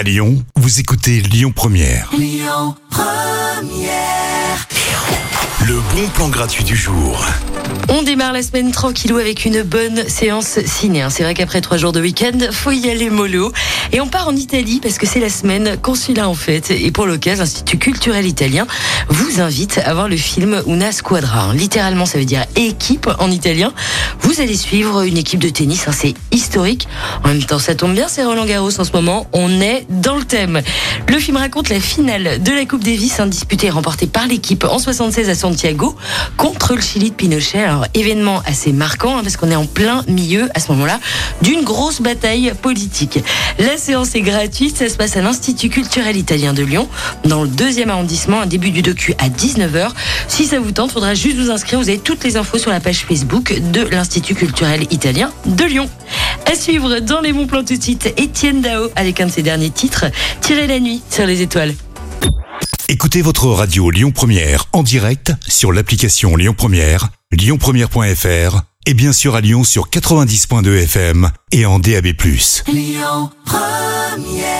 À Lyon, vous écoutez Lyon Première. Le bon plan gratuit du jour. On démarre la semaine tranquillou avec une bonne séance ciné. hein. C'est vrai qu'après trois jours de week-end, faut y aller mollo. Et on part en Italie parce que c'est la semaine consulat en fait. Et pour l'occasion, l'Institut culturel italien vous invite à voir le film Una Squadra. Littéralement, ça veut dire équipe en italien. Vous allez suivre une équipe de tennis, hein, c'est historique. En même temps, ça tombe bien, c'est Roland Garros en ce moment. On est dans le thème. Le film raconte la finale de la Coupe Davis, hein, disputée et remportée par l'équipe en 76 à Santiago contre le Chili de Pinochet. Alors, événement assez marquant hein, parce qu'on est en plein milieu à ce moment-là d'une grosse bataille politique. La séance est gratuite, ça se passe à l'Institut culturel italien de Lyon, dans le deuxième arrondissement, un début du docu à 19h. Si ça vous tente, faudra juste vous inscrire. Vous avez toutes les infos sur la page Facebook de l'Institut culturel italien de Lyon. À suivre dans les bons plans tout de suite, Étienne Dao avec un de ses derniers titres, Tirer la nuit sur les étoiles. Écoutez votre radio Lyon Première en direct sur l'application Lyon Première, lyonpremière.fr et bien sûr à Lyon sur 90.2 FM et en DAB+. Lyon Première